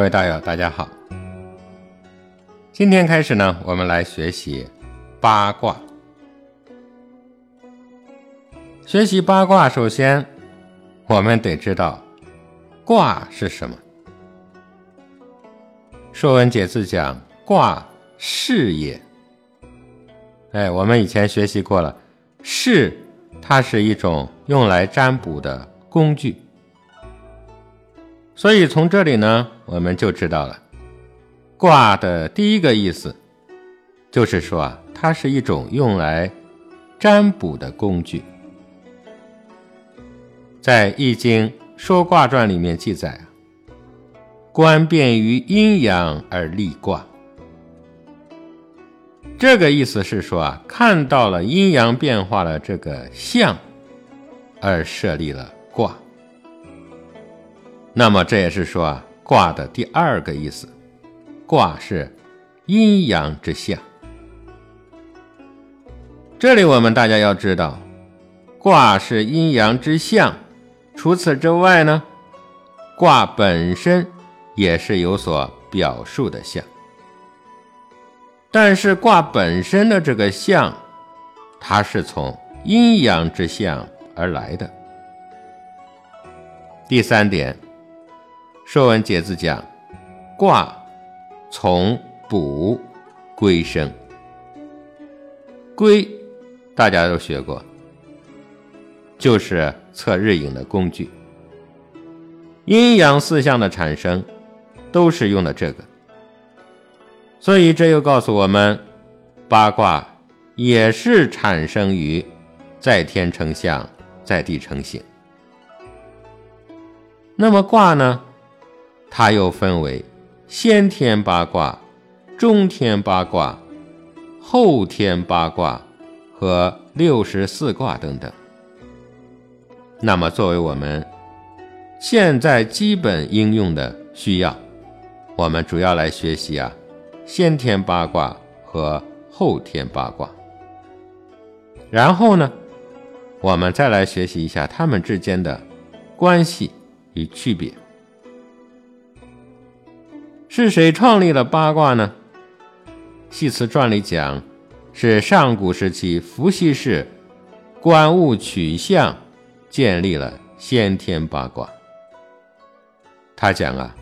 各位道友，大家好。今天开始呢，我们来学习八卦。学习八卦，首先我们得知道卦是什么。《说文解字》讲卦势也。哎，我们以前学习过了，势它是一种用来占卜的工具。所以从这里呢，我们就知道了，卦的第一个意思，就是说啊，它是一种用来占卜的工具。在《易经说卦传》里面记载啊，观变于阴阳而立卦。这个意思是说啊，看到了阴阳变化的这个象，而设立了。那么这也是说啊，卦的第二个意思，卦是阴阳之象。这里我们大家要知道，卦是阴阳之象。除此之外呢，卦本身也是有所表述的象。但是卦本身的这个象，它是从阴阳之象而来的。第三点。《说文解字》讲：“卦从卜归生。归，大家都学过，就是测日影的工具。阴阳四象的产生，都是用的这个。所以这又告诉我们，八卦也是产生于在天成象，在地成形。那么卦呢？”它又分为先天八卦、中天八卦、后天八卦和六十四卦等等。那么，作为我们现在基本应用的需要，我们主要来学习啊先天八卦和后天八卦。然后呢，我们再来学习一下它们之间的关系与区别。是谁创立了八卦呢？《系辞传》里讲，是上古时期伏羲氏观物取象，建立了先天八卦。他讲啊，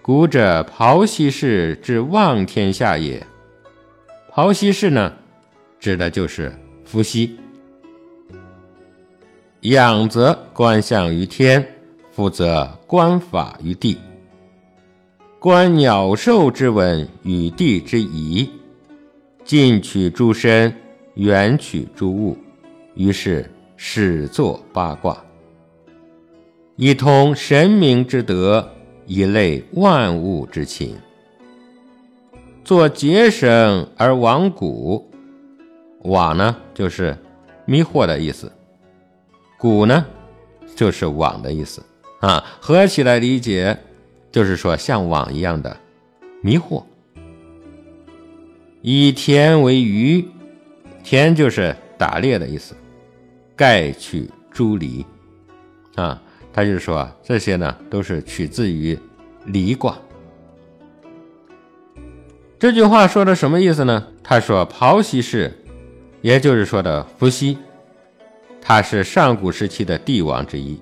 古者庖羲氏之望天下也。庖羲氏呢，指的就是伏羲。仰则观象于天，俯则观法于地。观鸟兽之文与地之宜，近取诸身，远取诸物，于是始作八卦，以通神明之德，以类万物之情。作结绳而网古，网呢就是迷惑的意思，古呢就是网的意思啊，合起来理解。就是说，像网一样的迷惑。以田为鱼，田就是打猎的意思。盖取诸离，啊，他就是说这些呢都是取自于离卦。这句话说的什么意思呢？他说，庖羲氏，也就是说的伏羲，他是上古时期的帝王之一。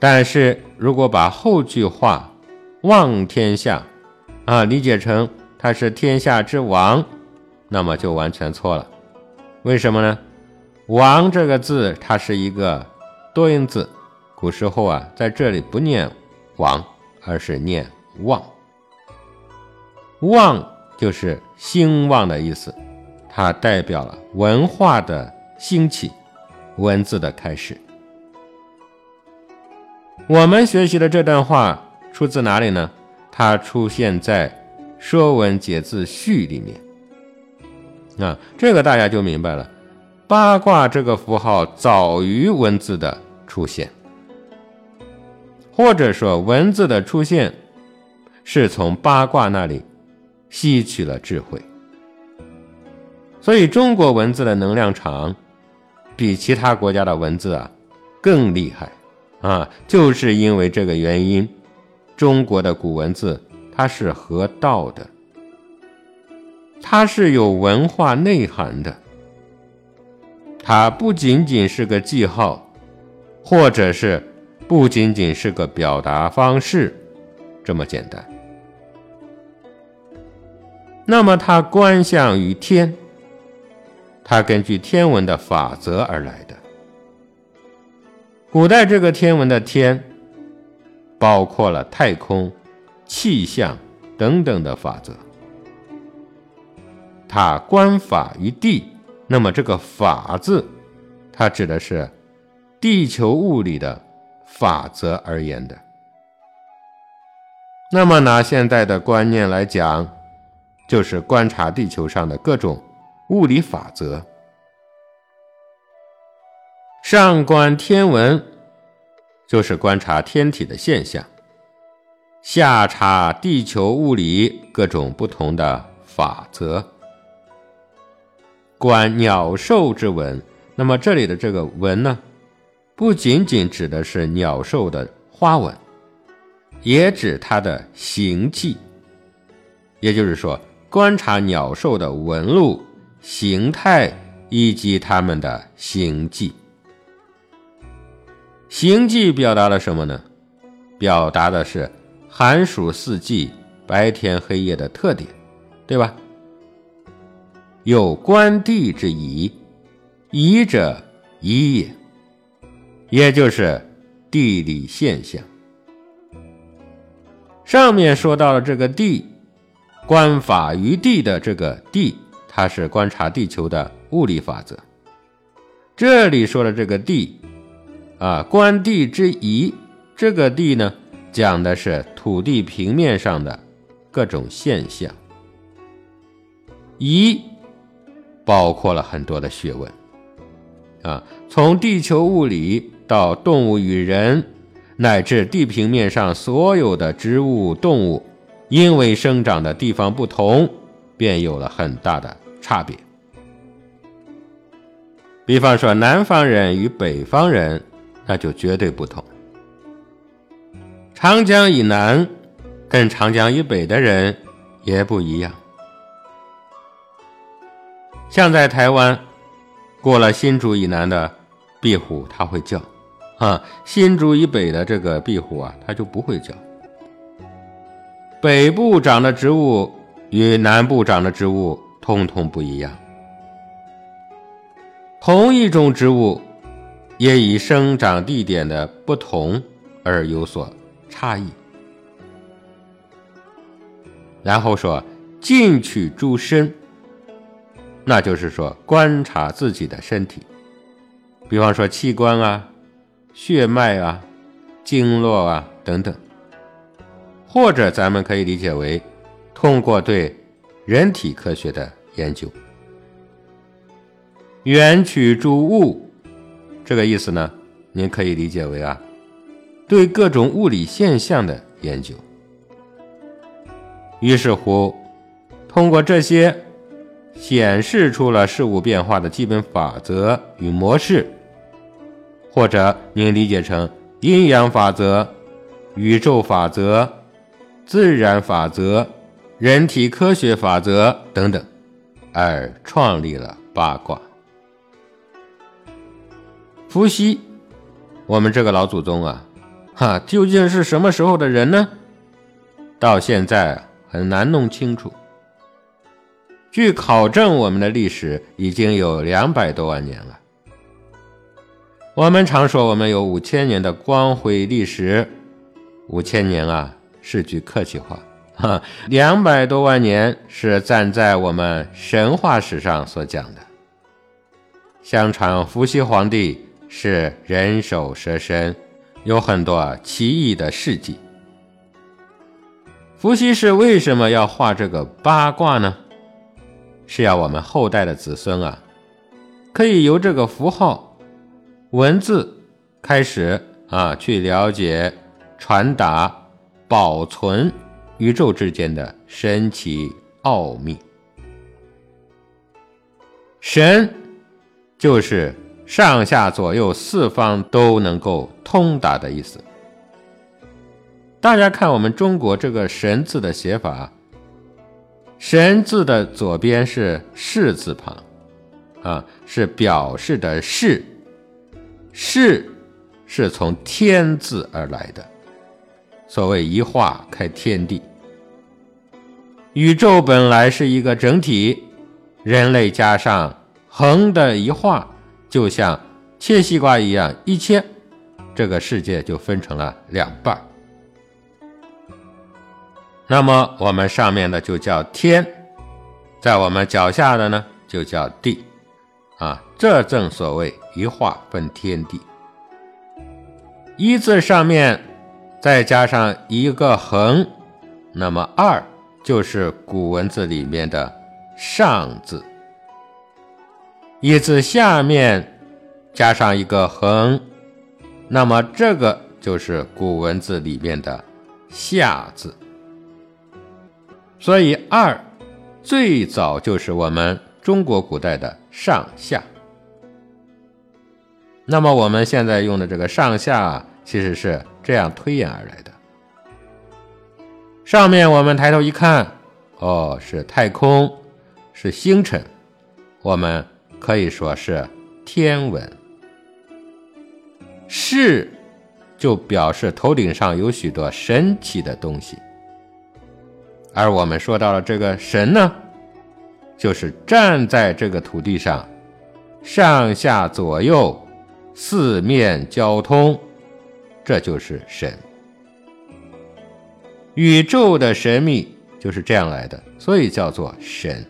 但是如果把后句话“望天下”啊理解成他是天下之王，那么就完全错了。为什么呢？“王”这个字它是一个多音字，古时候啊在这里不念“王”，而是念“望”。望就是兴旺的意思，它代表了文化的兴起，文字的开始。我们学习的这段话出自哪里呢？它出现在《说文解字序》里面。啊，这个大家就明白了。八卦这个符号早于文字的出现，或者说文字的出现是从八卦那里吸取了智慧。所以中国文字的能量场比其他国家的文字啊更厉害。啊，就是因为这个原因，中国的古文字它是合道的，它是有文化内涵的，它不仅仅是个记号，或者是不仅仅是个表达方式，这么简单。那么它观象于天，它根据天文的法则而来的。古代这个天文的天，包括了太空、气象等等的法则。它观法于地，那么这个“法”字，它指的是地球物理的法则而言的。那么拿现在的观念来讲。就是观察地球上的各种物理法则。上观天文，就是观察天体的现象；下察地球物理各种不同的法则。观鸟兽之文，那么这里的这个文呢，不仅仅指的是鸟兽的花纹，也指它的形迹。也就是说。观察鸟兽的纹路、形态以及它们的形迹。形迹表达了什么呢？表达的是寒暑四季、白天黑夜的特点，对吧？有观地之宜，宜者宜也，也就是地理现象。上面说到了这个地。观法于地的这个地，它是观察地球的物理法则。这里说的这个地，啊，观地之宜，这个地呢，讲的是土地平面上的各种现象。宜包括了很多的学问，啊，从地球物理到动物与人，乃至地平面上所有的植物、动物。因为生长的地方不同，便有了很大的差别。比方说，南方人与北方人，那就绝对不同。长江以南跟长江以北的人也不一样。像在台湾，过了新竹以南的壁虎，它会叫；啊，新竹以北的这个壁虎啊，它就不会叫。北部长的植物与南部长的植物通通不一样，同一种植物也以生长地点的不同而有所差异。然后说进取诸身，那就是说观察自己的身体，比方说器官啊、血脉啊、经络啊等等。或者咱们可以理解为，通过对人体科学的研究，远取诸物，这个意思呢，您可以理解为啊，对各种物理现象的研究。于是乎，通过这些，显示出了事物变化的基本法则与模式，或者您理解成阴阳法则、宇宙法则。自然法则、人体科学法则等等，而创立了八卦。伏羲，我们这个老祖宗啊，哈，究竟是什么时候的人呢？到现在很难弄清楚。据考证，我们的历史已经有两百多万年了。我们常说我们有五千年的光辉历史，五千年啊。是句客气话，哈，两百多万年是站在我们神话史上所讲的。相传伏羲皇帝是人首蛇身，有很多奇异的事迹。伏羲氏为什么要画这个八卦呢？是要我们后代的子孙啊，可以由这个符号、文字开始啊，去了解、传达。保存宇宙之间的神奇奥秘。神就是上下左右四方都能够通达的意思。大家看我们中国这个“神”字的写法，“神”字的左边是“示”字旁，啊，是表示的“示”，“示”是从“天”字而来的。所谓一化开天地，宇宙本来是一个整体，人类加上横的一画，就像切西瓜一样，一切，这个世界就分成了两半。那么我们上面的就叫天，在我们脚下的呢就叫地，啊，这正所谓一化分天地。一字上面。再加上一个横，那么二就是古文字里面的上字。一字下面加上一个横，那么这个就是古文字里面的下字。所以二最早就是我们中国古代的上下。那么我们现在用的这个上下。其实是这样推演而来的。上面我们抬头一看，哦，是太空，是星辰，我们可以说是天文。是，就表示头顶上有许多神奇的东西。而我们说到了这个神呢，就是站在这个土地上，上下左右四面交通。这就是神，宇宙的神秘就是这样来的，所以叫做神。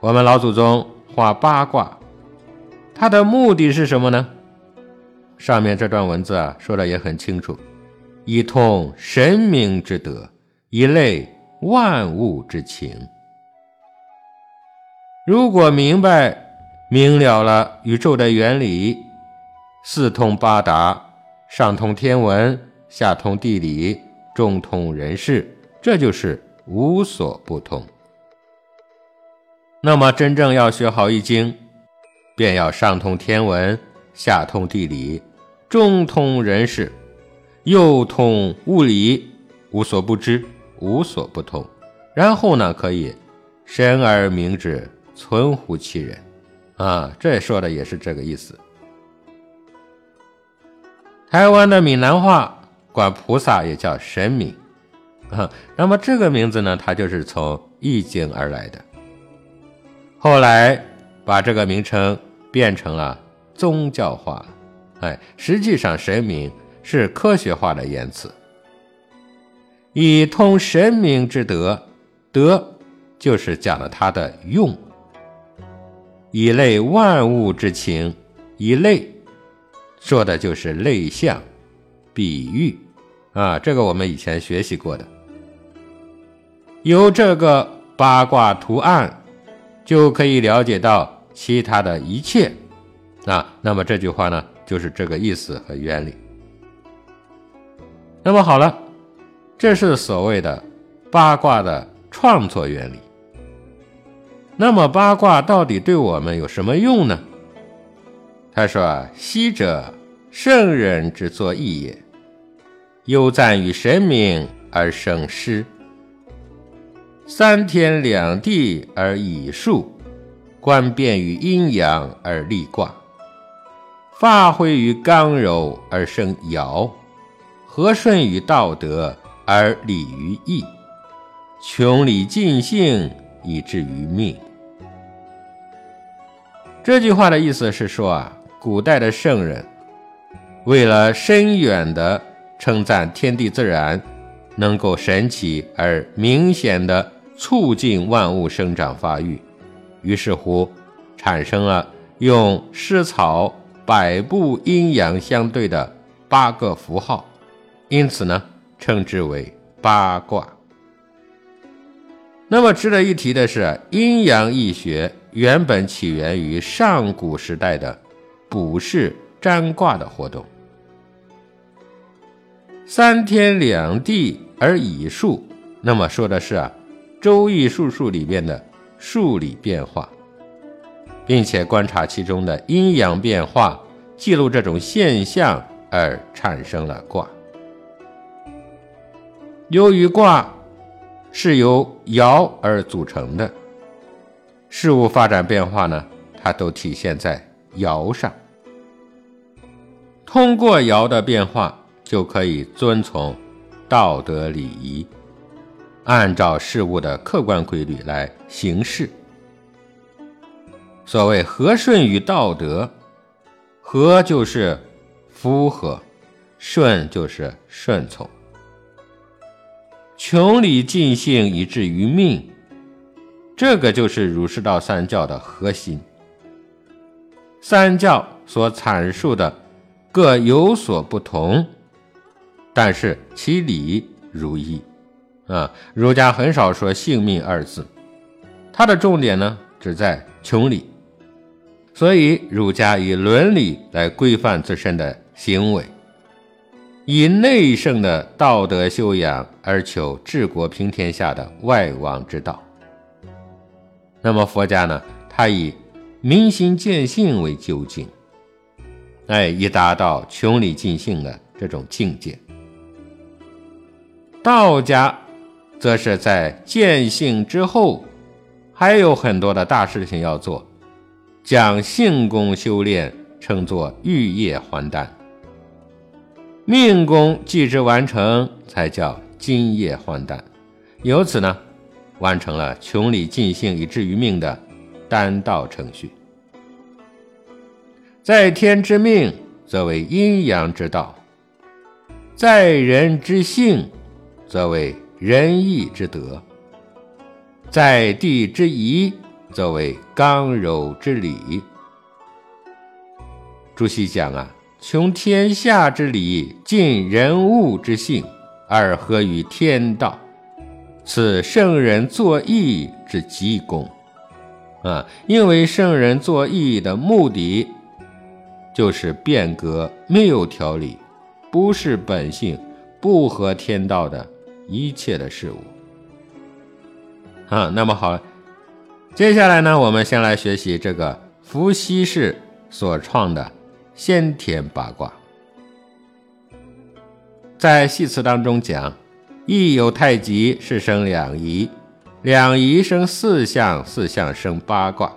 我们老祖宗画八卦，它的目的是什么呢？上面这段文字啊，说的也很清楚：一通神明之德，一类万物之情。如果明白明了了宇宙的原理。四通八达，上通天文，下通地理，中通人事，这就是无所不通。那么，真正要学好易经，便要上通天文，下通地理，中通人事，又通物理，无所不知，无所不通。然后呢，可以神而明之，存乎其人。啊，这说的也是这个意思。台湾的闽南话管菩萨也叫神明，啊，那么这个名字呢，它就是从易经而来的。后来把这个名称变成了宗教化，哎，实际上神明是科学化的言辞。以通神明之德，德就是讲了他的用，以类万物之情，以类。说的就是类象、比喻啊，这个我们以前学习过的。由这个八卦图案，就可以了解到其他的一切啊。那么这句话呢，就是这个意思和原理。那么好了，这是所谓的八卦的创作原理。那么八卦到底对我们有什么用呢？他说：“啊，昔者。”圣人之作义也，有赞于神明而生诗，三天两地而以数，观变于阴阳而立卦，发挥于刚柔而生爻，和顺于道德而立于义，穷理尽性以至于命。这句话的意思是说啊，古代的圣人。为了深远的称赞天地自然，能够神奇而明显的促进万物生长发育，于是乎产生了用湿草百步阴阳相对的八个符号，因此呢，称之为八卦。那么值得一提的是，阴阳易学原本起源于上古时代的卜筮占卦的活动。三天两地而已数，那么说的是啊，《周易》数数里边的数理变化，并且观察其中的阴阳变化，记录这种现象而产生了卦。由于卦是由爻而组成的，事物发展变化呢，它都体现在爻上。通过爻的变化，就可以遵从道德礼仪，按照事物的客观规律来行事。所谓和顺与道德，和就是符合，顺就是顺从。穷理尽性以至于命，这个就是儒释道三教的核心。三教所阐述的各有所不同，但是其理如一。啊，儒家很少说性命二字，它的重点呢只在穷理。所以，儒家以伦理来规范自身的行为，以内圣的道德修养而求治国平天下的外王之道。那么佛家呢？他以明心见性为究竟，哎，以达到穷理尽性的这种境界。道家则是在见性之后，还有很多的大事情要做。将性功修炼称作玉液还丹，命功既之完成，才叫金液还丹。由此呢，完成了穷理尽性以至于命的丹道程序。在天之命，则为阴阳之道；在人之性，则为仁义之德；在地之宜。则为刚柔之理。朱熹讲啊，穷天下之理，尽人物之性，而合于天道，此圣人作义之极功。啊，因为圣人作义的目的，就是变革没有条理、不是本性、不合天道的一切的事物。啊，那么好。接下来呢，我们先来学习这个伏羲氏所创的先天八卦。在系辞当中讲，亦有太极是生两仪，两仪生四象，四象生八卦。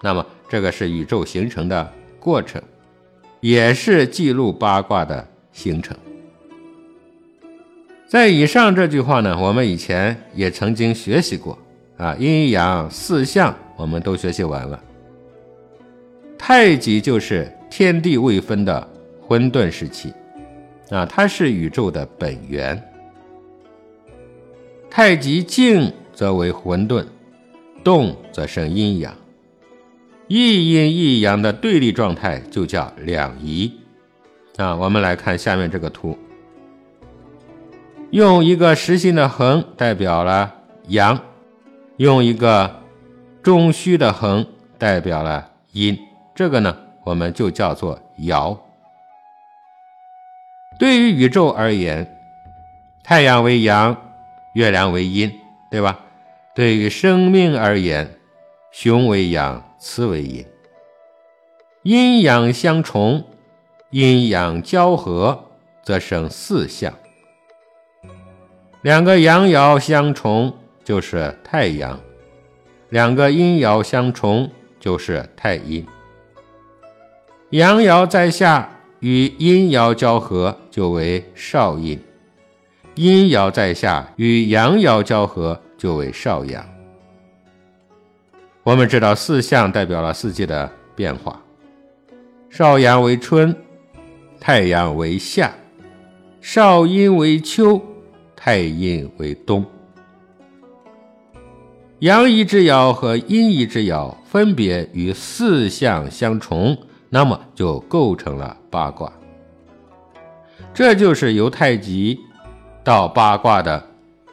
那么这个是宇宙形成的过程，也是记录八卦的形成。在以上这句话呢，我们以前也曾经学习过。啊，阴阳四象我们都学习完了。太极就是天地未分的混沌时期，啊，它是宇宙的本源。太极静则为混沌，动则生阴阳，一阴一阳的对立状态就叫两仪。啊，我们来看下面这个图，用一个实心的横代表了阳。用一个中虚的横代表了阴，这个呢，我们就叫做爻。对于宇宙而言，太阳为阳，月亮为阴，对吧？对于生命而言，雄为阳，雌为阴。阴阳相重，阴阳交合，则生四象。两个阳爻相重。就是太阳，两个阴爻相冲就是太阴。阳爻在下与阴爻交合就为少阴，阴爻在下与阳爻交合就为少阳。我们知道四象代表了四季的变化，少阳为春，太阳为夏，少阴为秋，太阴为冬。阳仪之爻和阴仪之爻分别与四象相重，那么就构成了八卦。这就是由太极到八卦的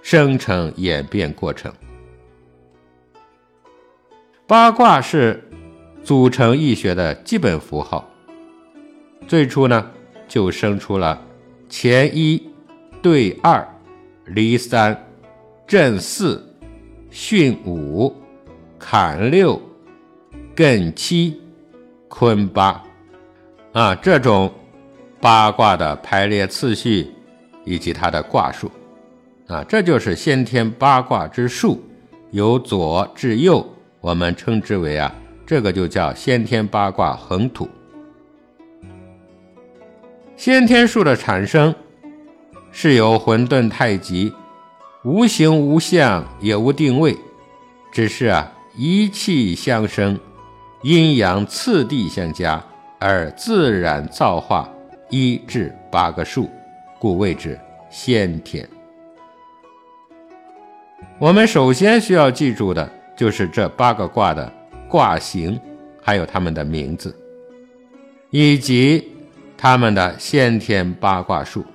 生成演变过程。八卦是组成易学的基本符号，最初呢就生出了乾一对二，离三，震四。巽五，坎六，艮七，坤八，啊，这种八卦的排列次序以及它的卦数，啊，这就是先天八卦之数，由左至右，我们称之为啊，这个就叫先天八卦横土。先天数的产生是由混沌太极，无形无相也无定位，只是啊一气相生，阴阳次第相加而自然造化一至八个数，故谓之先天。我们首先需要记住的就是这八个卦的卦形，还有它们的名字，以及它们的先天八卦数。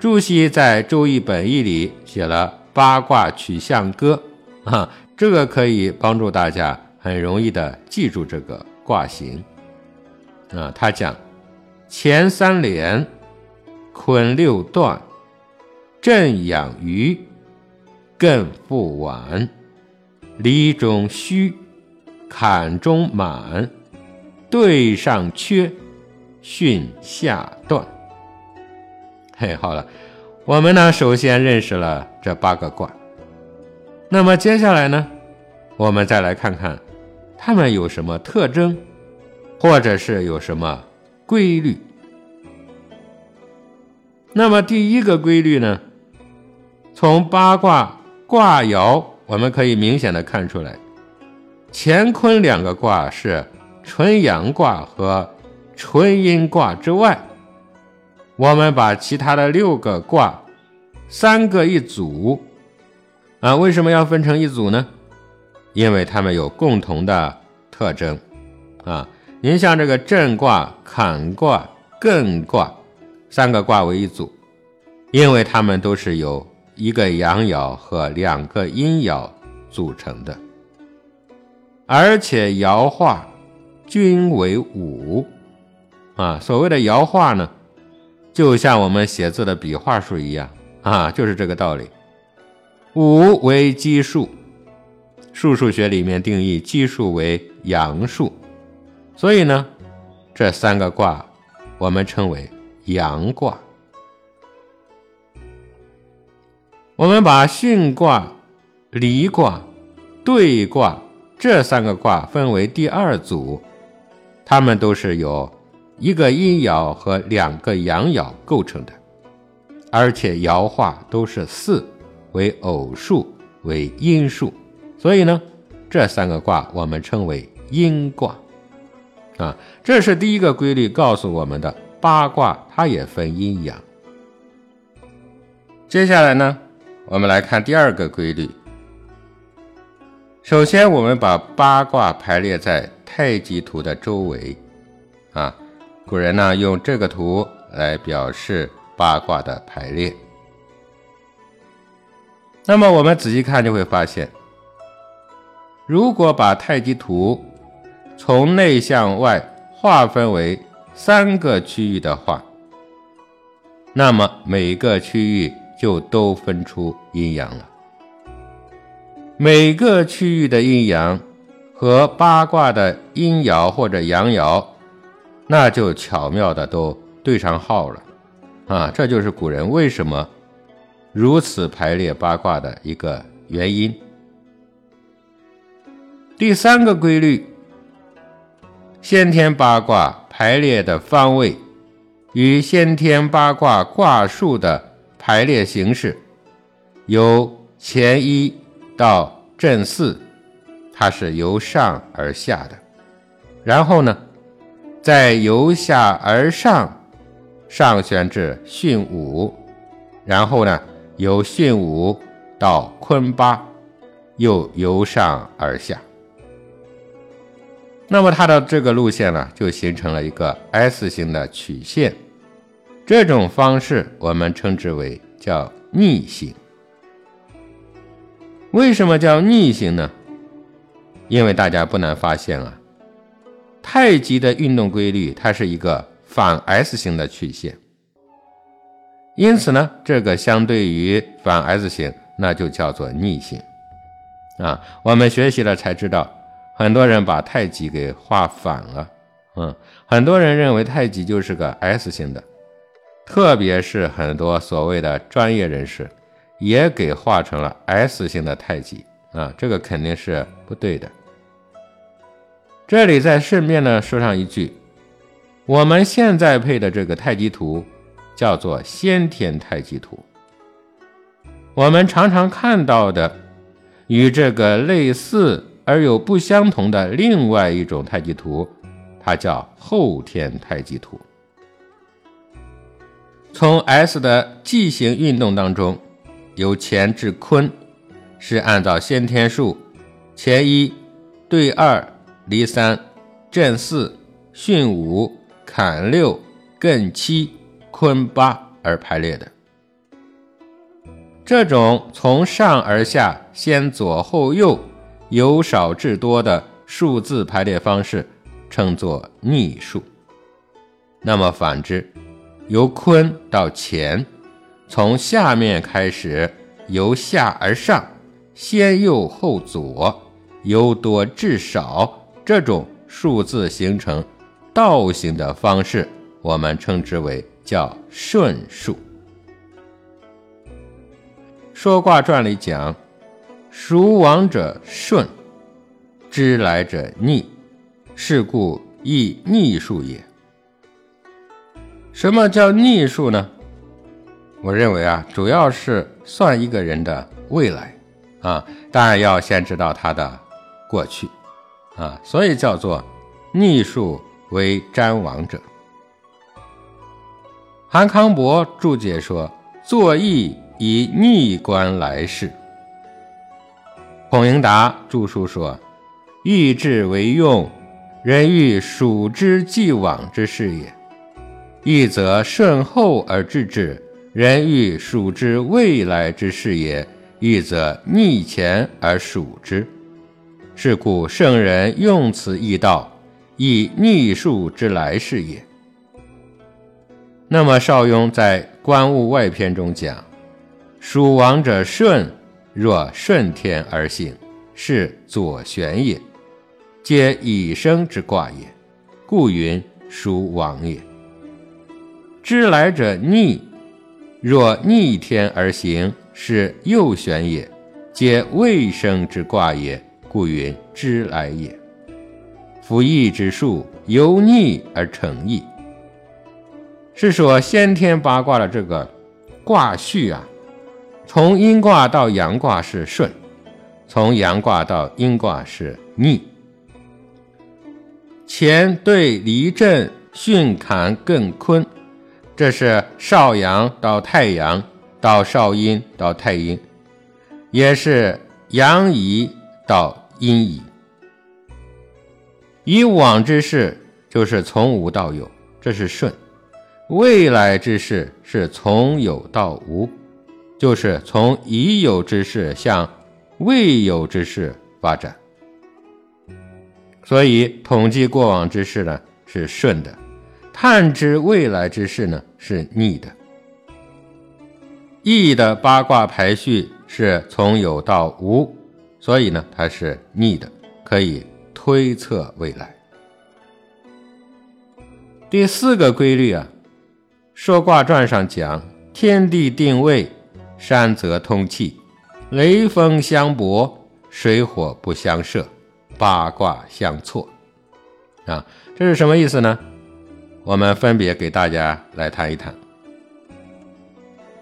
朱熹在《周易本义》里写了《八卦取象歌》，啊，这个可以帮助大家很容易的记住这个卦形。啊，他讲前三连，坤六断。震养鱼，艮复完，离中虚，坎中满，兑上缺，巽下断。嘿，好了，我们呢首先认识了这八个卦，那么接下来呢，我们再来看看它们有什么特征，或者是有什么规律。那么第一个规律呢？从八卦卦爻，我们可以明显的看出来，乾坤两个卦是纯阳卦和纯阴卦之外，我们把其他的六个卦三个一组，啊，为什么要分成一组呢？因为它们有共同的特征，啊，您像这个震卦、坎卦、艮卦三个卦为一组，因为它们都是由一个阳爻和两个阴爻组成的，而且爻画均为五啊。所谓的爻画呢，就像我们写字的笔画数一样啊，就是这个道理。五为奇数，数数学里面定义奇数为阳数，所以呢，这三个卦我们称为阳卦。我们把巽卦、离卦、兑卦这三个卦分为第二组，它们都是由一个阴爻和两个阳爻构成的，而且爻化都是四，为偶数，为阴数，所以呢，这三个卦我们称为阴卦。啊，这是第一个规律告诉我们的，八卦它也分阴阳。接下来呢？我们来看第二个规律。首先，我们把八卦排列在太极图的周围，啊，古人呢用这个图来表示八卦的排列。那么我们仔细看就会发现，如果把太极图从内向外划分为三个区域的话，那么每个区域。就都分出阴阳了。每个区域的阴阳和八卦的阴爻或者阳爻，那就巧妙的都对上号了啊！这就是古人为什么如此排列八卦的一个原因。第三个规律，先天八卦排列的方位与先天八卦卦数的。排列形式由前一到正四，它是由上而下的，然后呢，再由下而上上旋至巽五，然后呢，由巽五到坤八，又由上而下。那么它的这个路线呢，就形成了一个 S 型的曲线。这种方式我们称之为叫逆行。为什么叫逆行呢？因为大家不难发现啊，太极的运动规律它是一个反 S 型的曲线，因此呢，这个相对于反 S 型，那就叫做逆行啊。我们学习了才知道，很多人把太极给画反了，嗯，很多人认为太极就是个 S 型的。特别是很多所谓的专业人士，也给画成了 S 型的太极啊，这个肯定是不对的。这里再顺便呢说上一句，我们现在配的这个太极图叫做先天太极图。我们常常看到的与这个类似而又不相同的另外一种太极图，它叫后天太极图。从 S 的记型运动当中，由乾至坤，是按照先天数乾一对二。离三，震四，巽五，坎六，艮七，坤八而排列的。这种从上而下，先左后右，由少至多的数字排列方式，称作逆数。那么反之，由坤到乾，从下面开始，由下而上，先右后左，由多至少。这种数字形成倒形的方式，我们称之为叫顺数。说卦传里讲：“属往者顺，知来者逆，是故亦逆数也。”什么叫逆数呢？我认为啊，主要是算一个人的未来啊，当然要先知道他的过去。啊，所以叫做逆数为占王者。韩康伯注解说：“作易以逆观来世。”孔颖达著书说：“欲治为用，人欲数之既往之事也；欲则顺后而治之，人欲数之未来之事也；欲则逆前而数之。”是故圣人用此易道，以逆数之来是也。那么邵雍在《观物外篇》中讲：“属王者顺，若顺天而行，是左旋也，皆以生之卦也，故云属王也。知来者逆，若逆天而行，是右旋也，皆未生之卦也。”故云知来也。夫易之术，由逆而成易。是说先天八卦的这个卦序啊，从阴卦到阳卦是顺，从阳卦到阴卦是逆。乾对离震巽坎艮坤，这是少阳到太阳到少阴到太阴，也是阳移。到阴矣。以往之事就是从无到有，这是顺；未来之事是从有到无，就是从已有之事向未有之事发展。所以统计过往之事呢是顺的，探知未来之事呢是逆的。易的八卦排序是从有到无。所以呢，它是逆的，可以推测未来。第四个规律啊，《说卦传》上讲：天地定位，山泽通气，雷风相搏，水火不相射，八卦相错。啊，这是什么意思呢？我们分别给大家来谈一谈。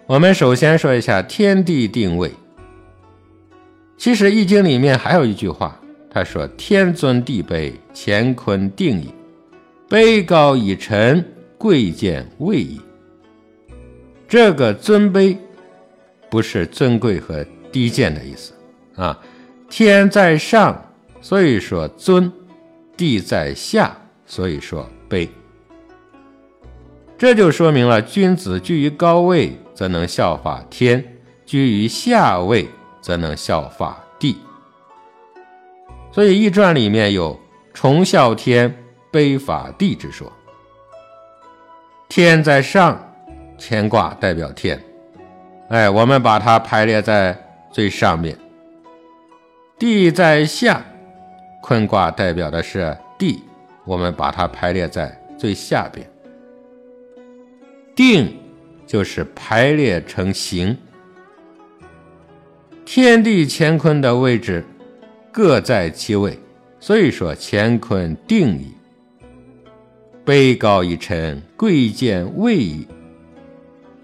我们首先说一下天地定位。其实《易经》里面还有一句话，他说：“天尊地卑，乾坤定矣；卑高以臣，贵贱位矣。”这个尊卑不是尊贵和低贱的意思啊。天在上，所以说尊；地在下，所以说卑。这就说明了，君子居于高位，则能效法天；居于下位。则能效法地，所以《易传》里面有崇效天、卑法地之说。天在上，乾卦代表天，哎，我们把它排列在最上面；地在下，坤卦代表的是地，我们把它排列在最下边。定就是排列成形。天地乾坤的位置各在其位，所以说乾坤定矣。卑高一沉，贵贱位矣。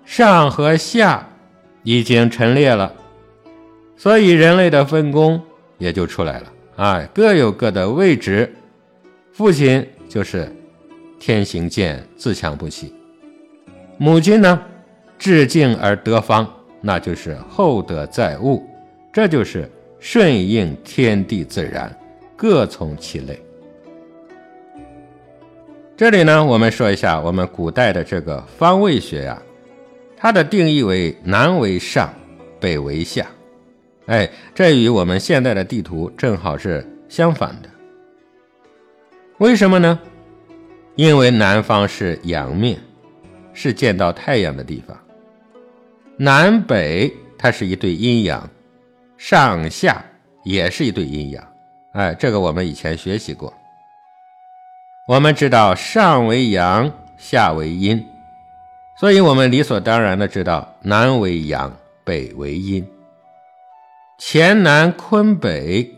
上和下已经陈列了，所以人类的分工也就出来了。啊，各有各的位置。父亲就是天行健，自强不息；母亲呢，至静而得方，那就是厚德载物。这就是顺应天地自然，各从其类。这里呢，我们说一下我们古代的这个方位学呀，它的定义为南为上，北为下。哎，这与我们现在的地图正好是相反的。为什么呢？因为南方是阳面，是见到太阳的地方；南北它是一对阴阳，上下也是一对阴阳。哎，这个我们以前学习过。我们知道上为阳，下为阴，所以我们理所当然的知道南为阳，北为阴。乾南坤北，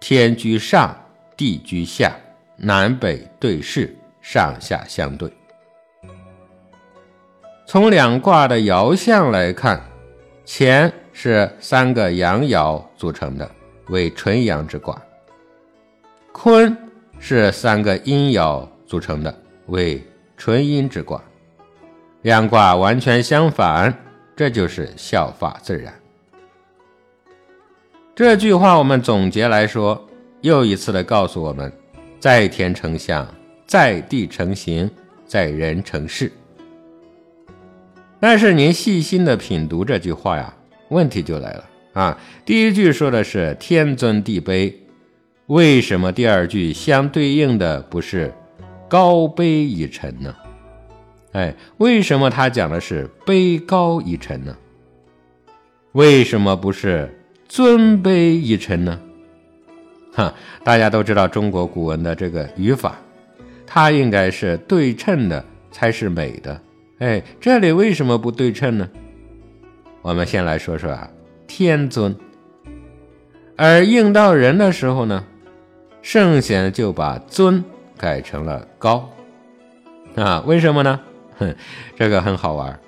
天居上，地居下，南北对视，上下相对。从两卦的爻象来看，乾是三个阳爻组成的，为纯阳之卦；坤是三个阴爻组成的，为纯阴之卦。两卦完全相反，这就是效法自然。这句话我们总结来说，又一次的告诉我们：在天成象，在地成形，在人成事。但是您细心的品读这句话呀，问题就来了啊！第一句说的是天尊地卑，为什么第二句相对应的不是高卑一沉呢？哎，为什么他讲的是卑高一沉呢？为什么不是？尊卑一臣呢？哈，大家都知道中国古文的这个语法，它应该是对称的才是美的。哎，这里为什么不对称呢？我们先来说说啊，天尊，而应到人的时候呢，圣贤就把尊改成了高啊？为什么呢？哼，这个很好玩，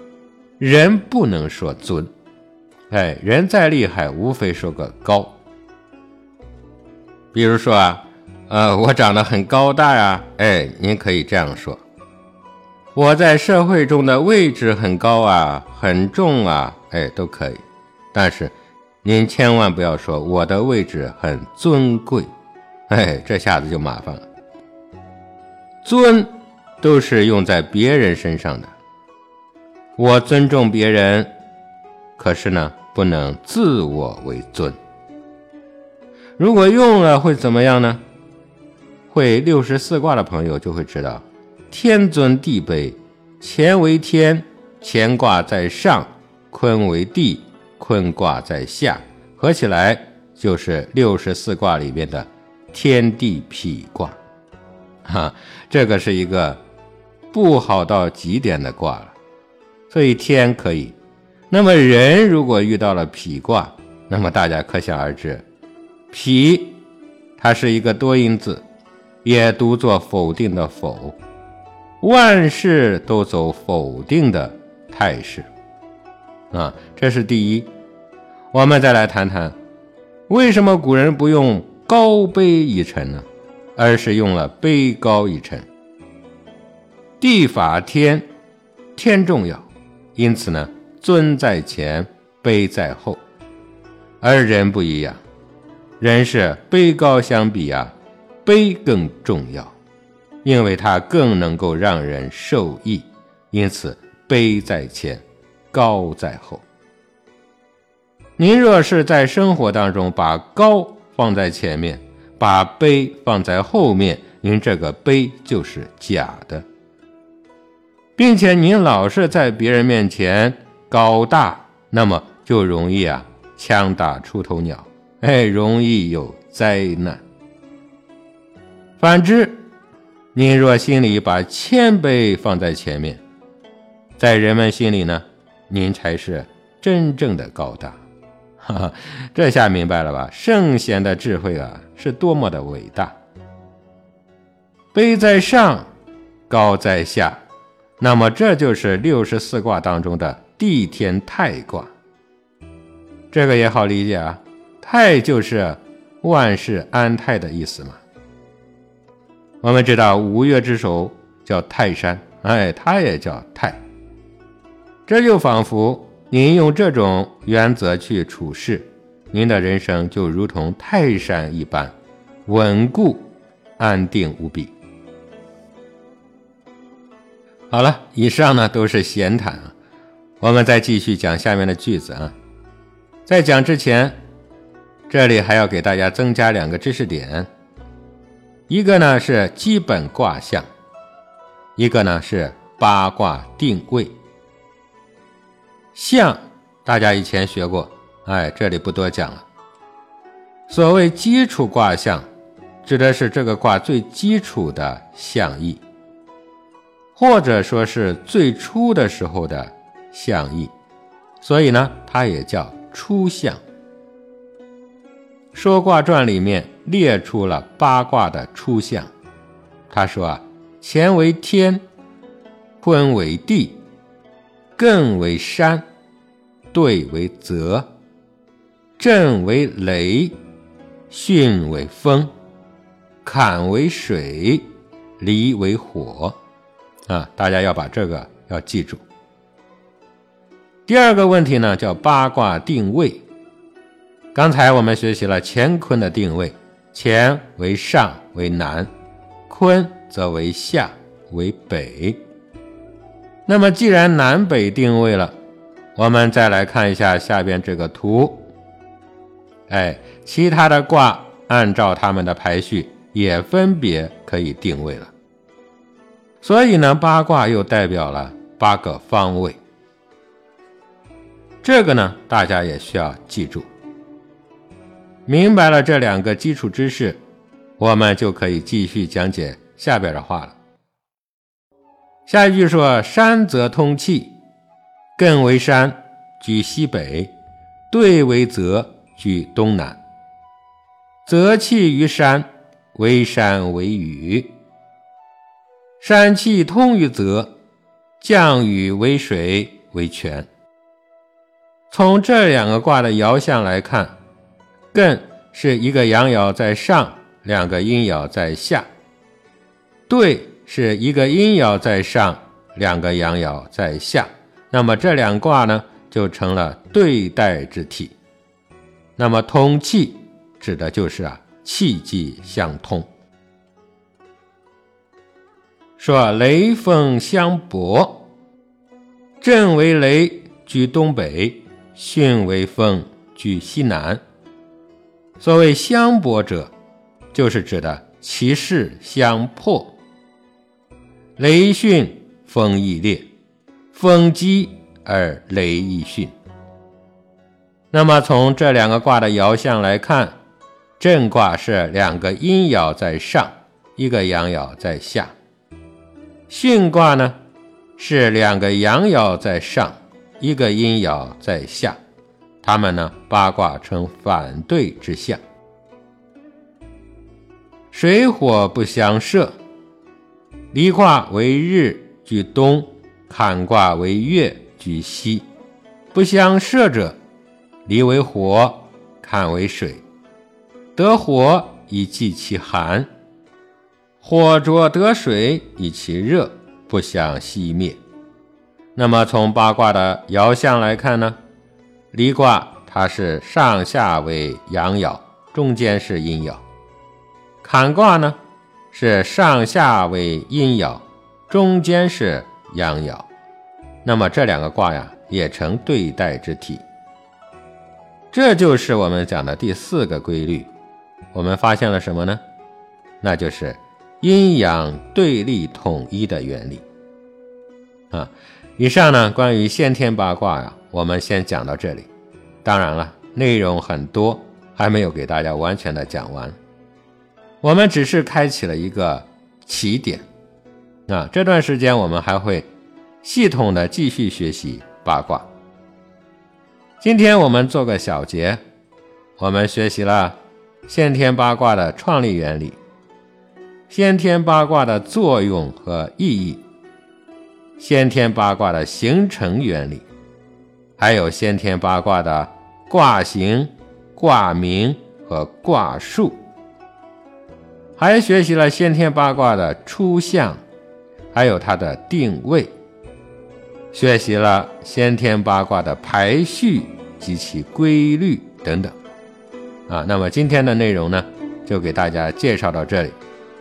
人不能说尊。哎，人再厉害，无非说个高。比如说啊，呃，我长得很高大呀，哎，您可以这样说。我在社会中的位置很高啊，很重啊，哎，都可以。但是您千万不要说我的位置很尊贵，哎，这下子就麻烦了。尊都是用在别人身上的，我尊重别人，可是呢？不能自我为尊。如果用了会怎么样呢？会六十四卦的朋友就会知道，天尊地卑，乾为天，乾卦在上；坤为地，坤卦在下，合起来就是六十四卦里面的天地痞卦。哈，这个是一个不好到极点的卦了。所以天可以。那么人如果遇到了痞卦，那么大家可想而知，痞它是一个多音字，也读作否定的否，万事都走否定的态势啊，这是第一。我们再来谈谈，为什么古人不用高卑一沉呢，而是用了卑高一沉？地法天，天重要，因此呢。尊在前，卑在后，而人不一样，人是卑高相比啊，卑更重要，因为它更能够让人受益，因此卑在前，高在后。您若是在生活当中把高放在前面，把卑放在后面，您这个卑就是假的，并且您老是在别人面前。高大，那么就容易啊，枪打出头鸟，哎，容易有灾难。反之，您若心里把谦卑放在前面，在人们心里呢，您才是真正的高大。哈哈，这下明白了吧？圣贤的智慧啊，是多么的伟大！卑在上，高在下，那么这就是六十四卦当中的地天泰卦。这个也好理解啊，泰就是万事安泰的意思嘛。我们知道五岳之首叫泰山，哎，它也叫泰。这就仿佛。您用这种原则去处事，您的人生就如同泰山一般稳固、安定无比。好了，以上呢都是闲谈啊，我们再继续讲下面的句子啊。在讲之前，这里还要给大家增加两个知识点，一个呢是基本卦象，一个呢是八卦定位。象，大家以前学过，哎，这里不多讲了。所谓基础卦象，指的是这个卦最基础的象意，或者说是最初的时候的象意，所以呢，它也叫初象。《说卦传》里面列出了八卦的初象，他说啊，乾为天，坤为地。艮为山，兑为泽，震为雷，巽为风，坎为水，离为火。啊，大家要把这个要记住。第二个问题呢，叫八卦定位。刚才我们学习了乾坤的定位，乾为上为南，坤则为下为北。那么，既然南北定位了，我们再来看一下下边这个图。哎，其他的卦按照它们的排序也分别可以定位了。所以呢，八卦又代表了八个方位。这个呢，大家也需要记住。明白了这两个基础知识，我们就可以继续讲解下边的话了。下一句说：“山则通气，艮为山，居西北；兑为泽，居东南。泽气于山，为山为雨；山气通于泽，降雨为水为泉。”从这两个卦的爻象来看，艮是一个阳爻在上，两个阴爻在下；兑。是一个阴爻在上，两个阳爻在下，那么这两卦呢就成了对待之体。那么通气指的就是啊气机相通。说雷风相搏，震为雷居东北，巽为风居西南。所谓相搏者，就是指的其势相迫。雷巽，风亦烈，风激而雷亦巽。那么从这两个卦的爻象来看，震卦是两个阴爻在上，一个阳爻在下；巽卦呢是两个阳爻在上，一个阴爻在下。他们呢八卦成反对之象，水火不相射。离卦为日居东，坎卦为月居西。不相射者，离为火，坎为水。得火以济其寒，火灼得水以其热，不相熄灭。那么从八卦的爻象来看呢？离卦它是上下为阳爻，中间是阴爻。坎卦呢？是上下为阴爻，中间是阳爻，那么这两个卦呀也成对待之体。这就是我们讲的第四个规律。我们发现了什么呢？那就是阴阳对立统一的原理。啊，以上呢关于先天八卦呀，我们先讲到这里。当然了，内容很多，还没有给大家完全的讲完。我们只是开启了一个起点，啊，这段时间我们还会系统的继续学习八卦。今天我们做个小结，我们学习了先天八卦的创立原理、先天八卦的作用和意义、先天八卦的形成原理，还有先天八卦的卦形、卦名和卦数，还学习了先天八卦的出象，还有它的定位。学习了先天八卦的排序及其规律等等，啊，那么今天的内容呢，就给大家介绍到这里，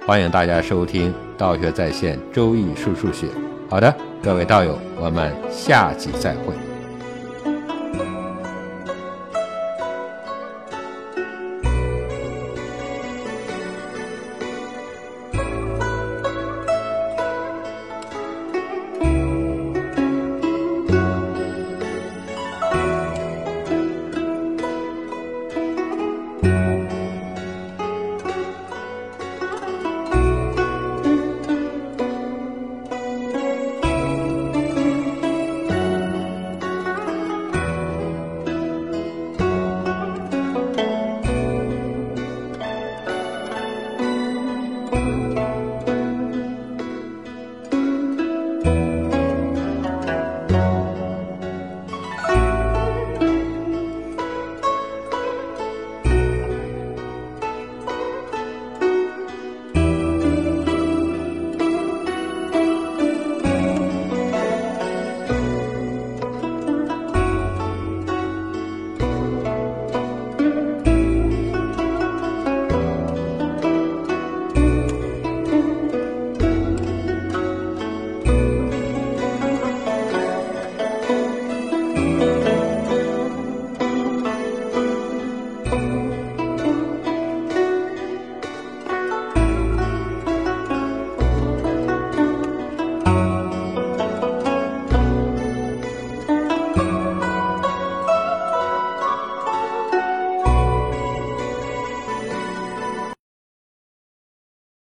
欢迎大家收听《道学在线·周易数数学》。好的，各位道友，我们下集再会。